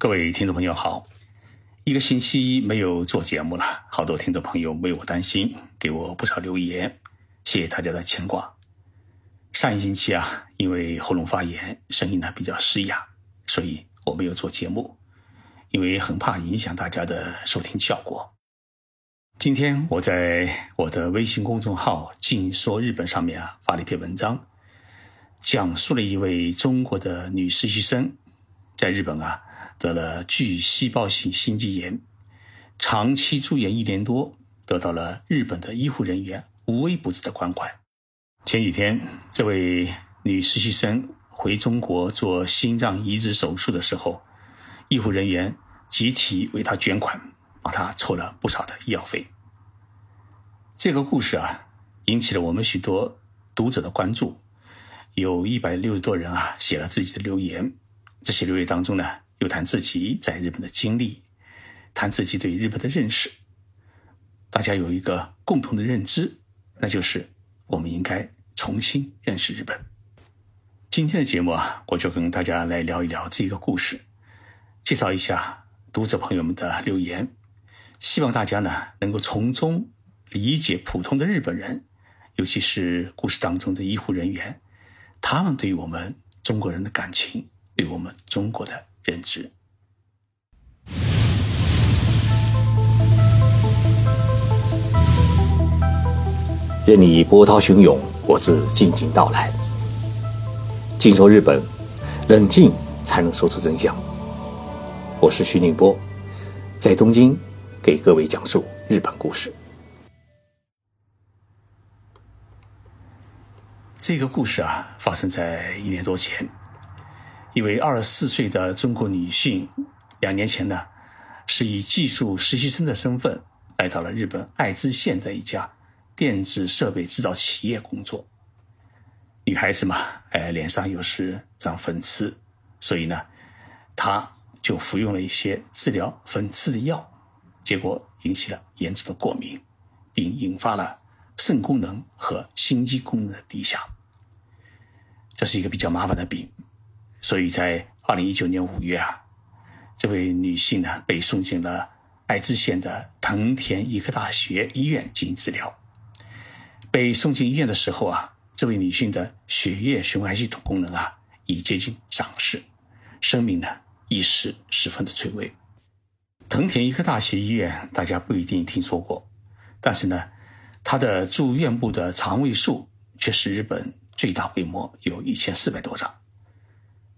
各位听众朋友好，一个星期没有做节目了，好多听众朋友为我担心，给我不少留言，谢谢大家的牵挂。上一星期啊，因为喉咙发炎，声音呢比较嘶哑，所以我没有做节目，因为很怕影响大家的收听效果。今天我在我的微信公众号“静说日本”上面啊发了一篇文章，讲述了一位中国的女实习生在日本啊。得了巨细胞性心肌炎，长期住院一年多，得到了日本的医护人员无微不至的关怀。前几天，这位女实习生回中国做心脏移植手术的时候，医护人员集体为她捐款，帮她凑了不少的医药费。这个故事啊，引起了我们许多读者的关注，有一百六十多人啊写了自己的留言。这些留言当中呢。又谈自己在日本的经历，谈自己对日本的认识。大家有一个共同的认知，那就是我们应该重新认识日本。今天的节目啊，我就跟大家来聊一聊这个故事，介绍一下读者朋友们的留言，希望大家呢能够从中理解普通的日本人，尤其是故事当中的医护人员，他们对我们中国人的感情，对我们中国的。认知。任你波涛汹涌，我自静静到来。静说日本，冷静才能说出真相。我是徐宁波，在东京给各位讲述日本故事。这个故事啊，发生在一年多前。一位二十四岁的中国女性，两年前呢，是以技术实习生的身份来到了日本爱知县的一家电子设备制造企业工作。女孩子嘛，哎，脸上又是长粉刺，所以呢，她就服用了一些治疗粉刺的药，结果引起了严重的过敏，并引发了肾功能和心肌功能的低下。这是一个比较麻烦的病。所以在二零一九年五月啊，这位女性呢被送进了爱知县的藤田医科大学医院进行治疗。被送进医院的时候啊，这位女性的血液循环系统功能啊已接近丧失，生命呢一时十分的垂危。藤田医科大学医院大家不一定听说过，但是呢，它的住院部的床位数却是日本最大规模，有一千四百多张。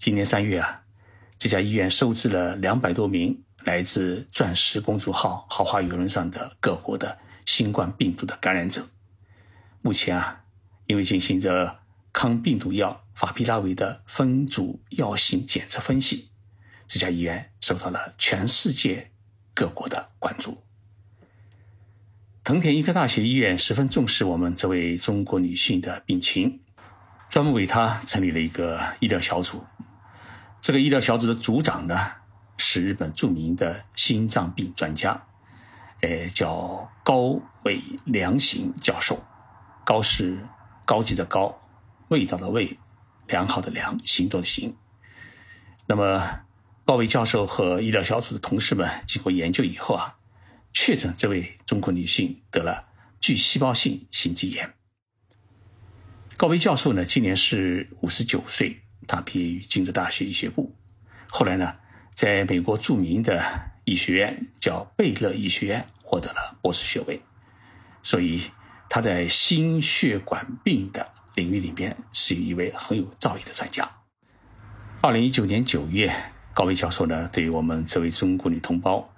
今年三月啊，这家医院收治了两百多名来自“钻石公主号”豪华游轮上的各国的新冠病毒的感染者。目前啊，因为进行着抗病毒药法匹拉韦的分组药性检测分析，这家医院受到了全世界各国的关注。藤田医科大学医院十分重视我们这位中国女性的病情，专门为她成立了一个医疗小组。这个医疗小组的组长呢，是日本著名的心脏病专家，呃，叫高伟良行教授。高是高级的高，味道的味，良好的良，行动的行。那么，高伟教授和医疗小组的同事们经过研究以后啊，确诊这位中国女性得了巨细胞性心肌炎。高伟教授呢，今年是五十九岁。他毕业于京都大学医学部，后来呢，在美国著名的医学院叫贝勒医学院获得了博士学位，所以他在心血管病的领域里面是一位很有造诣的专家。二零一九年九月，高伟教授呢，对于我们这位中国女同胞，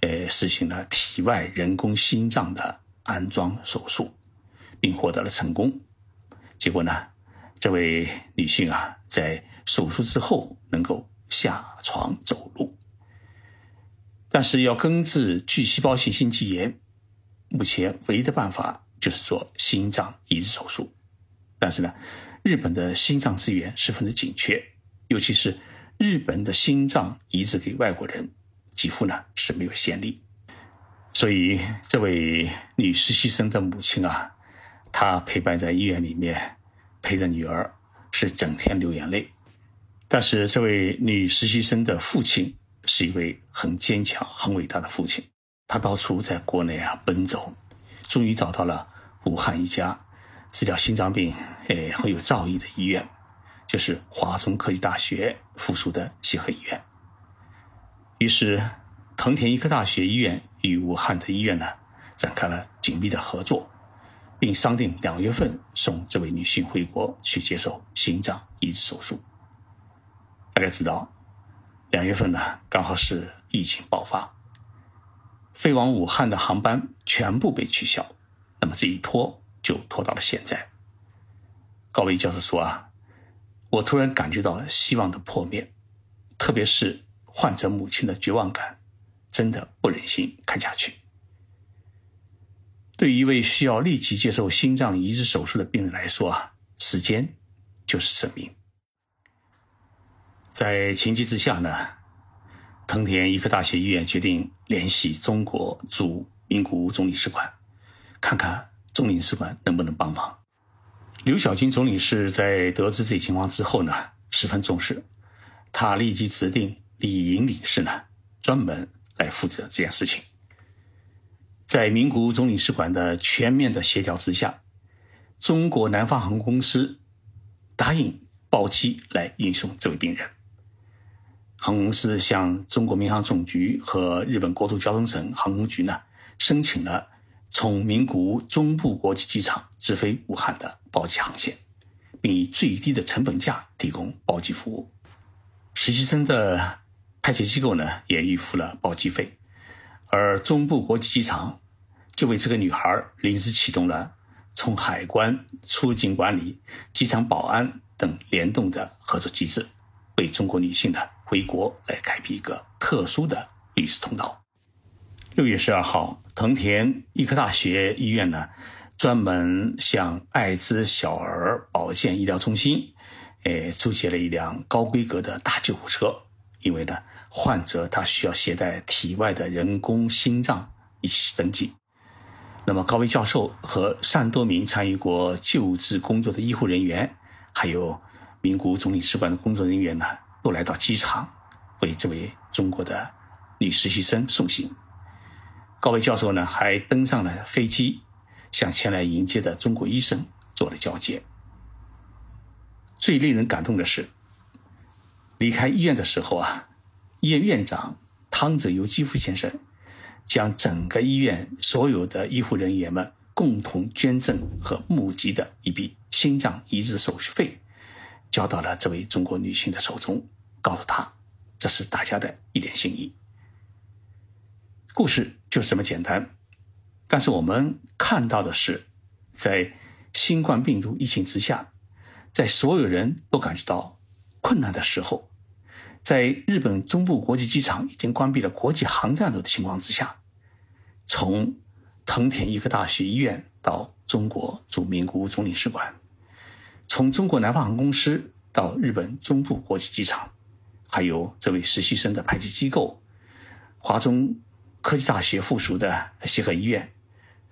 呃，实行了体外人工心脏的安装手术，并获得了成功。结果呢？这位女性啊，在手术之后能够下床走路，但是要根治巨细胞性心肌炎，目前唯一的办法就是做心脏移植手术。但是呢，日本的心脏资源十分的紧缺，尤其是日本的心脏移植给外国人，几乎呢是没有先例。所以，这位女实习生的母亲啊，她陪伴在医院里面。陪着女儿是整天流眼泪，但是这位女实习生的父亲是一位很坚强、很伟大的父亲。他到处在国内啊奔走，终于找到了武汉一家治疗心脏病诶很有造诣的医院，就是华中科技大学附属的协和医院。于是，藤田医科大学医院与武汉的医院呢展开了紧密的合作。并商定两月份送这位女性回国去接受心脏移植手术。大家知道，两月份呢刚好是疫情爆发，飞往武汉的航班全部被取消，那么这一拖就拖到了现在。高伟教授说啊，我突然感觉到希望的破灭，特别是患者母亲的绝望感，真的不忍心看下去。对于一位需要立即接受心脏移植手术的病人来说啊，时间就是生命。在情急之下呢，藤田医科大学医院决定联系中国驻名古屋总领事馆，看看总领事馆能不能帮忙。刘晓军总领事在得知这情况之后呢，十分重视，他立即指定李莹领事呢，专门来负责这件事情。在名古屋总领事馆的全面的协调之下，中国南方航空公司答应包机来运送这位病人。航空公司向中国民航总局和日本国土交通省航空局呢申请了从名古屋中部国际机场直飞武汉的包机航线，并以最低的成本价提供包机服务。实习生的派遣机构呢也预付了包机费，而中部国际机场。就为这个女孩临时启动了从海关、出境管理、机场保安等联动的合作机制，为中国女性的回国来开辟一个特殊的律师通道。六月十二号，藤田医科大学医院呢，专门向艾滋小儿保健医疗中心，诶，租借了一辆高规格的大救护车，因为呢，患者他需要携带体外的人工心脏一起登记。那么，高威教授和上多名参与过救治工作的医护人员，还有名古屋总领事馆的工作人员呢，都来到机场为这位中国的女实习生送行。高威教授呢，还登上了飞机，向前来迎接的中国医生做了交接。最令人感动的是，离开医院的时候啊，医院院长汤泽由基夫先生。将整个医院所有的医护人员们共同捐赠和募集的一笔心脏移植手续费，交到了这位中国女性的手中，告诉她，这是大家的一点心意。故事就这么简单，但是我们看到的是，在新冠病毒疫情之下，在所有人都感觉到困难的时候。在日本中部国际机场已经关闭了国际航站楼的情况之下，从藤田医科大学医院到中国驻名古屋总领事馆，从中国南方航空公司到日本中部国际机场，还有这位实习生的派遣机构——华中科技大学附属的协和医院，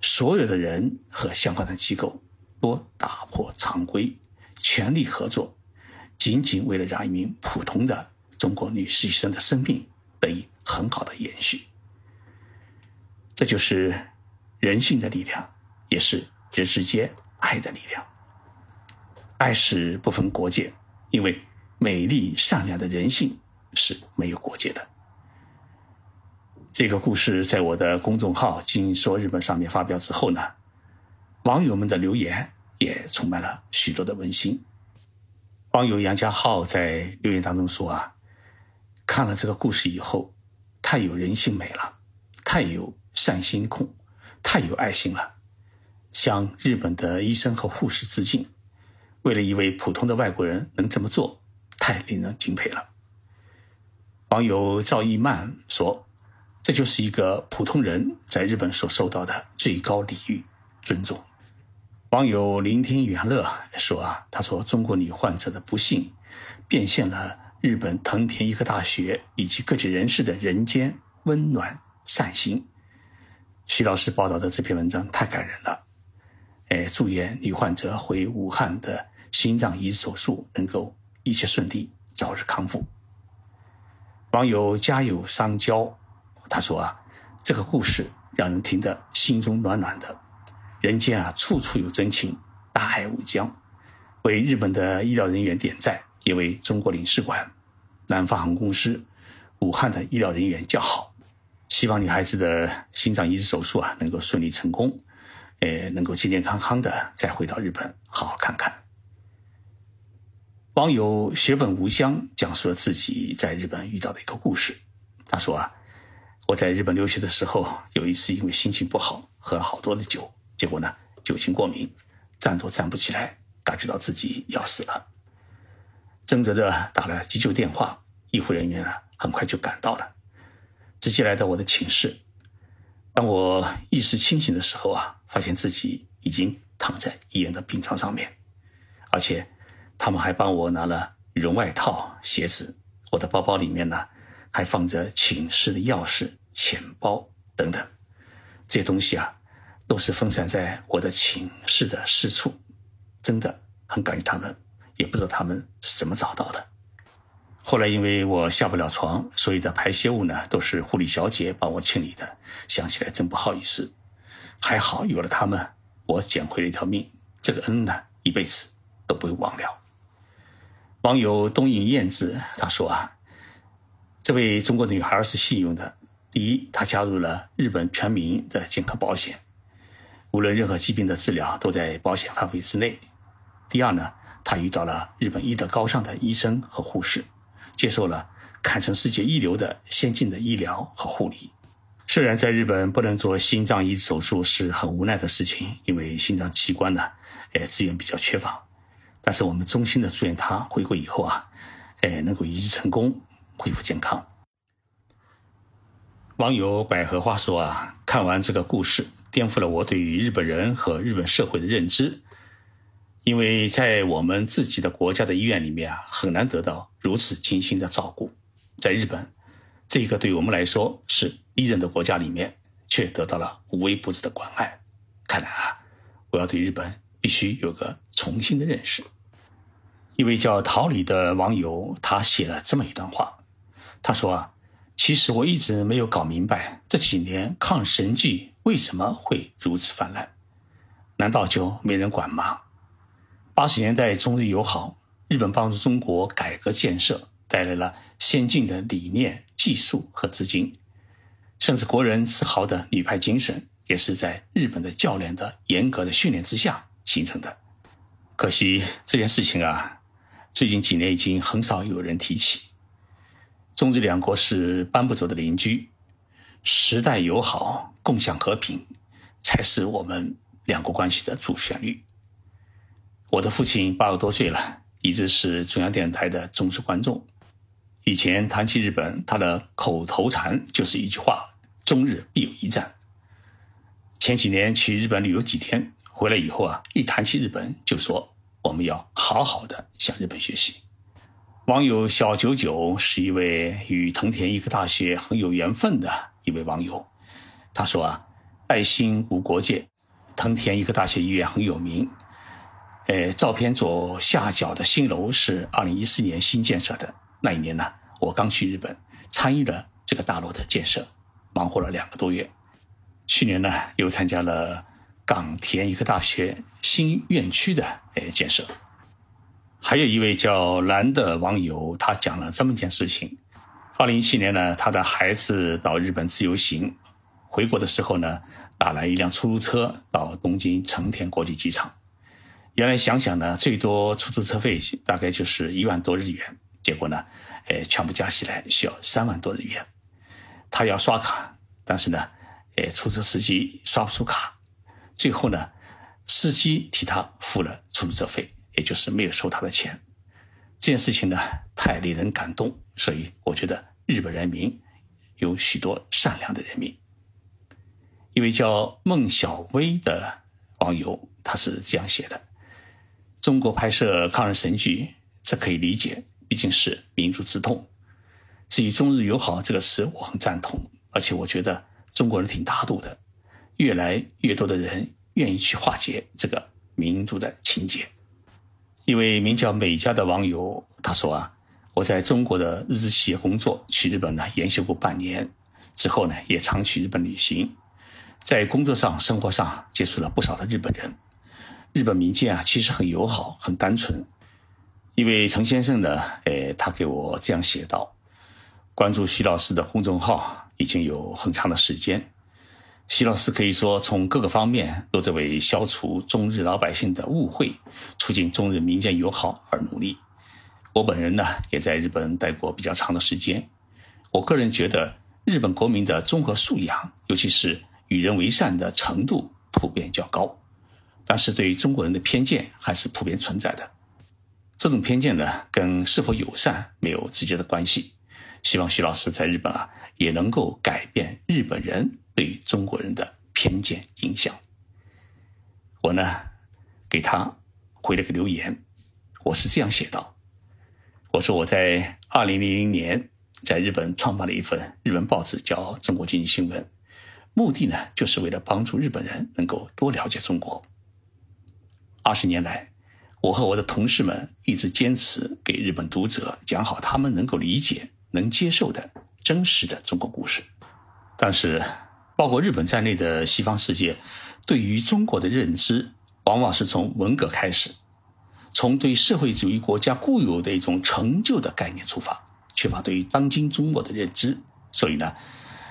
所有的人和相关的机构都打破常规，全力合作，仅仅为了让一名普通的。中国女实习生的生命得以很好的延续，这就是人性的力量，也是人世间爱的力量。爱是不分国界，因为美丽善良的人性是没有国界的。这个故事在我的公众号“金说日本”上面发表之后呢，网友们的留言也充满了许多的温馨。网友杨家浩在留言当中说啊。看了这个故事以后，太有人性美了，太有善心控，太有爱心了。向日本的医生和护士致敬，为了一位普通的外国人能这么做，太令人敬佩了。网友赵一曼说：“这就是一个普通人在日本所受到的最高礼遇、尊重。”网友聆听元乐说：“啊，他说中国女患者的不幸，变现了。”日本藤田医科大学以及各界人士的人间温暖善心，徐老师报道的这篇文章太感人了。哎，祝愿女患者回武汉的心脏移植手术能够一切顺利，早日康复。网友家有桑娇，他说啊，这个故事让人听得心中暖暖的。人间啊，处处有真情，大爱无疆。为日本的医疗人员点赞，也为中国领事馆、南方航空公司、武汉的医疗人员叫好。希望女孩子的心脏移植手术啊，能够顺利成功，呃，能够健健康康的再回到日本好好看看。网友血本无香讲述了自己在日本遇到的一个故事。他说啊，我在日本留学的时候，有一次因为心情不好，喝了好多的酒，结果呢，酒精过敏，站都站不起来，感觉到自己要死了，挣扎着打了急救电话，医护人员呢很快就赶到了，直接来到我的寝室。当我意识清醒的时候啊，发现自己已经躺在医院的病床上面，而且。他们还帮我拿了羽绒外套、鞋子，我的包包里面呢还放着寝室的钥匙、钱包等等，这些东西啊都是分散在我的寝室的四处，真的很感谢他们，也不知道他们是怎么找到的。后来因为我下不了床，所有的排泄物呢都是护理小姐帮我清理的，想起来真不好意思。还好有了他们，我捡回了一条命，这个恩呢一辈子都不会忘了。网友东影燕子他说啊，这位中国的女孩是幸运的。第一，她加入了日本全民的健康保险，无论任何疾病的治疗都在保险范围之内。第二呢，她遇到了日本医德高尚的医生和护士，接受了堪称世界一流的先进的医疗和护理。虽然在日本不能做心脏移植手术是很无奈的事情，因为心脏器官呢，呃，资源比较缺乏。但是我们衷心的祝愿他回国以后啊，哎，能够移植成功，恢复健康。网友百合花说啊，看完这个故事，颠覆了我对于日本人和日本社会的认知。因为在我们自己的国家的医院里面啊，很难得到如此精心的照顾。在日本，这个对我们来说是敌人的国家里面，却得到了无微不至的关爱。看来啊，我要对日本必须有个。重新的认识。一位叫桃李的网友，他写了这么一段话。他说啊，其实我一直没有搞明白，这几年抗神剧为什么会如此泛滥？难道就没人管吗？八十年代中日友好，日本帮助中国改革建设，带来了先进的理念、技术和资金，甚至国人自豪的女排精神，也是在日本的教练的严格的训练之下形成的。可惜这件事情啊，最近几年已经很少有人提起。中日两国是搬不走的邻居，时代友好、共享和平，才是我们两国关系的主旋律。我的父亲八十多岁了，一直是中央电视台的忠实观众。以前谈起日本，他的口头禅就是一句话：“中日必有一战。”前几年去日本旅游几天。回来以后啊，一谈起日本，就说我们要好好的向日本学习。网友小九九是一位与藤田医科大学很有缘分的一位网友，他说啊，爱心无国界，藤田医科大学医院很有名。呃，照片左下角的新楼是二零一四年新建设的，那一年呢，我刚去日本参与了这个大楼的建设，忙活了两个多月。去年呢，又参加了。港田医科大学新院区的呃建设，还有一位叫蓝的网友，他讲了这么一件事情：，二零一七年呢，他的孩子到日本自由行，回国的时候呢，打了一辆出租车到东京成田国际机场。原来想想呢，最多出租车费大概就是一万多日元，结果呢，呃，全部加起来需要三万多日元。他要刷卡，但是呢，呃，出租车司机刷不出卡。最后呢，司机替他付了出租车费，也就是没有收他的钱。这件事情呢，太令人感动，所以我觉得日本人民有许多善良的人民。一位叫孟小薇的网友，他是这样写的：“中国拍摄抗日神剧，这可以理解，毕竟是民族之痛。至于中日友好这个词，我很赞同，而且我觉得中国人挺大度的。”越来越多的人愿意去化解这个民族的情结。一位名叫美嘉的网友他说啊，我在中国的日资企业工作，去日本呢研修过半年，之后呢也常去日本旅行，在工作上、生活上接触了不少的日本人。日本民间啊，其实很友好、很单纯。一位陈先生呢，诶，他给我这样写道：关注徐老师的公众号已经有很长的时间，徐老师可以说从各个方面都在为消除中日老百姓的误会、促进中日民间友好而努力。我本人呢，也在日本待过比较长的时间。我个人觉得，日本国民的综合素养，尤其是与人为善的程度，普遍较高。但是对于中国人的偏见还是普遍存在的。这种偏见呢，跟是否友善没有直接的关系。希望徐老师在日本啊，也能够改变日本人对中国人的偏见影响。我呢，给他回了个留言，我是这样写道。我说我在二零零零年在日本创办了一份日文报纸，叫《中国经济新闻》，目的呢就是为了帮助日本人能够多了解中国。二十年来，我和我的同事们一直坚持给日本读者讲好他们能够理解、能接受的真实的中国故事。但是，包括日本在内的西方世界对于中国的认知，往往是从文革开始。从对社会主义国家固有的一种成就的概念出发，缺乏对于当今中国的认知，所以呢，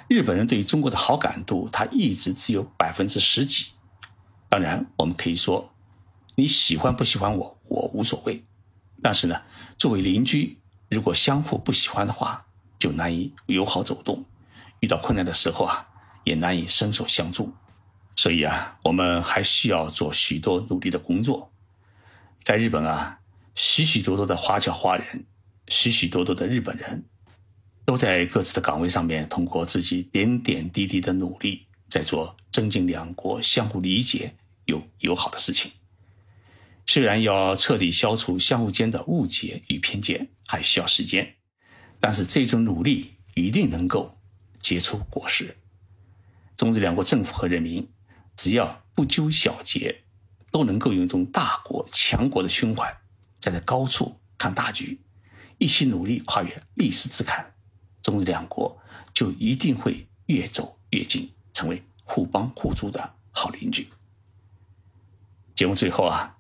日本人对于中国的好感度，他一直只有百分之十几。当然，我们可以说，你喜欢不喜欢我，我无所谓。但是呢，作为邻居，如果相互不喜欢的话，就难以友好走动，遇到困难的时候啊，也难以伸手相助。所以啊，我们还需要做许多努力的工作。在日本啊，许许多多的华侨华人，许许多多的日本人，都在各自的岗位上面，通过自己点点滴滴的努力，在做增进两国相互理解、有友好的事情。虽然要彻底消除相互间的误解与偏见还需要时间，但是这种努力一定能够结出果实。中日两国政府和人民，只要不纠小节。都能够用一种大国强国的胸怀，站在高处看大局，一起努力跨越历史之坎，中日两国就一定会越走越近，成为互帮互助的好邻居。节目最后啊，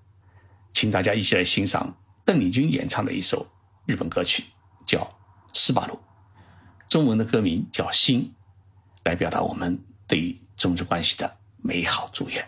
请大家一起来欣赏邓丽君演唱的一首日本歌曲，叫《斯巴鲁》，中文的歌名叫《心》，来表达我们对于中日关系的美好祝愿。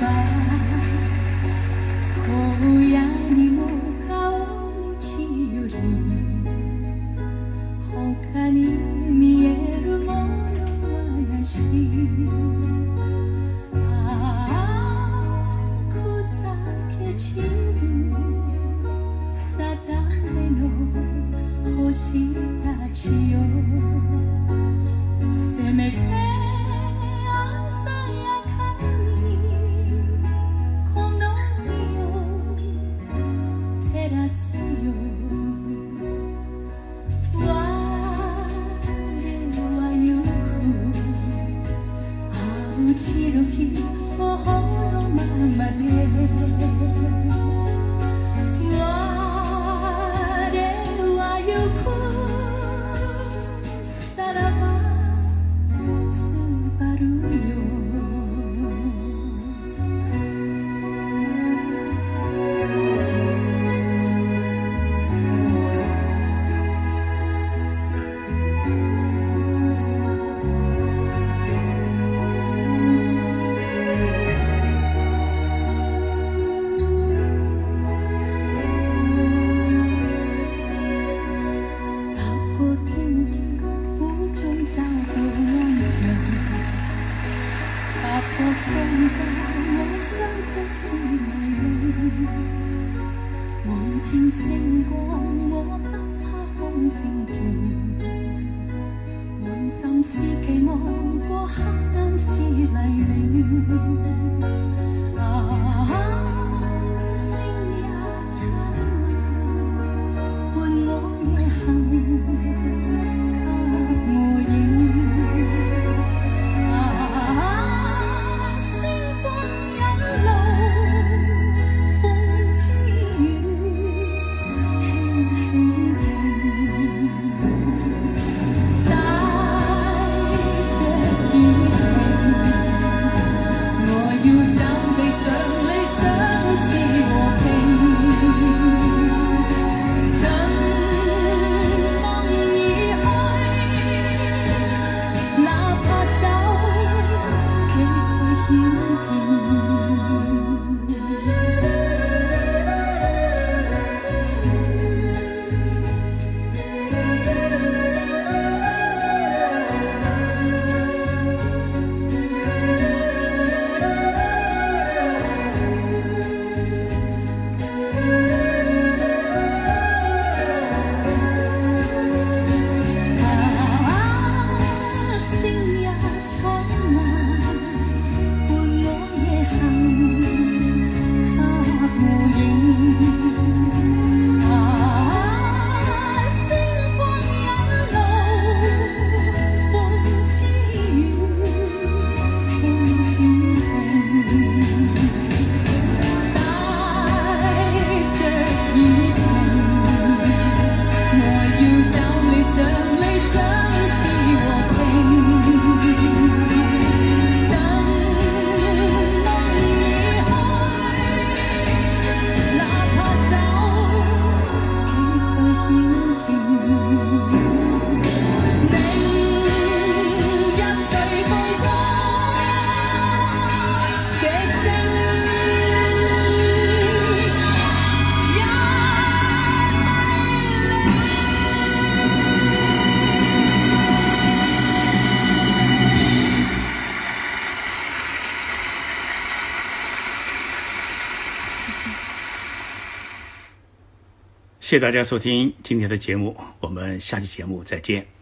吧，不要。谢谢大家收听今天的节目我们下期节目再见。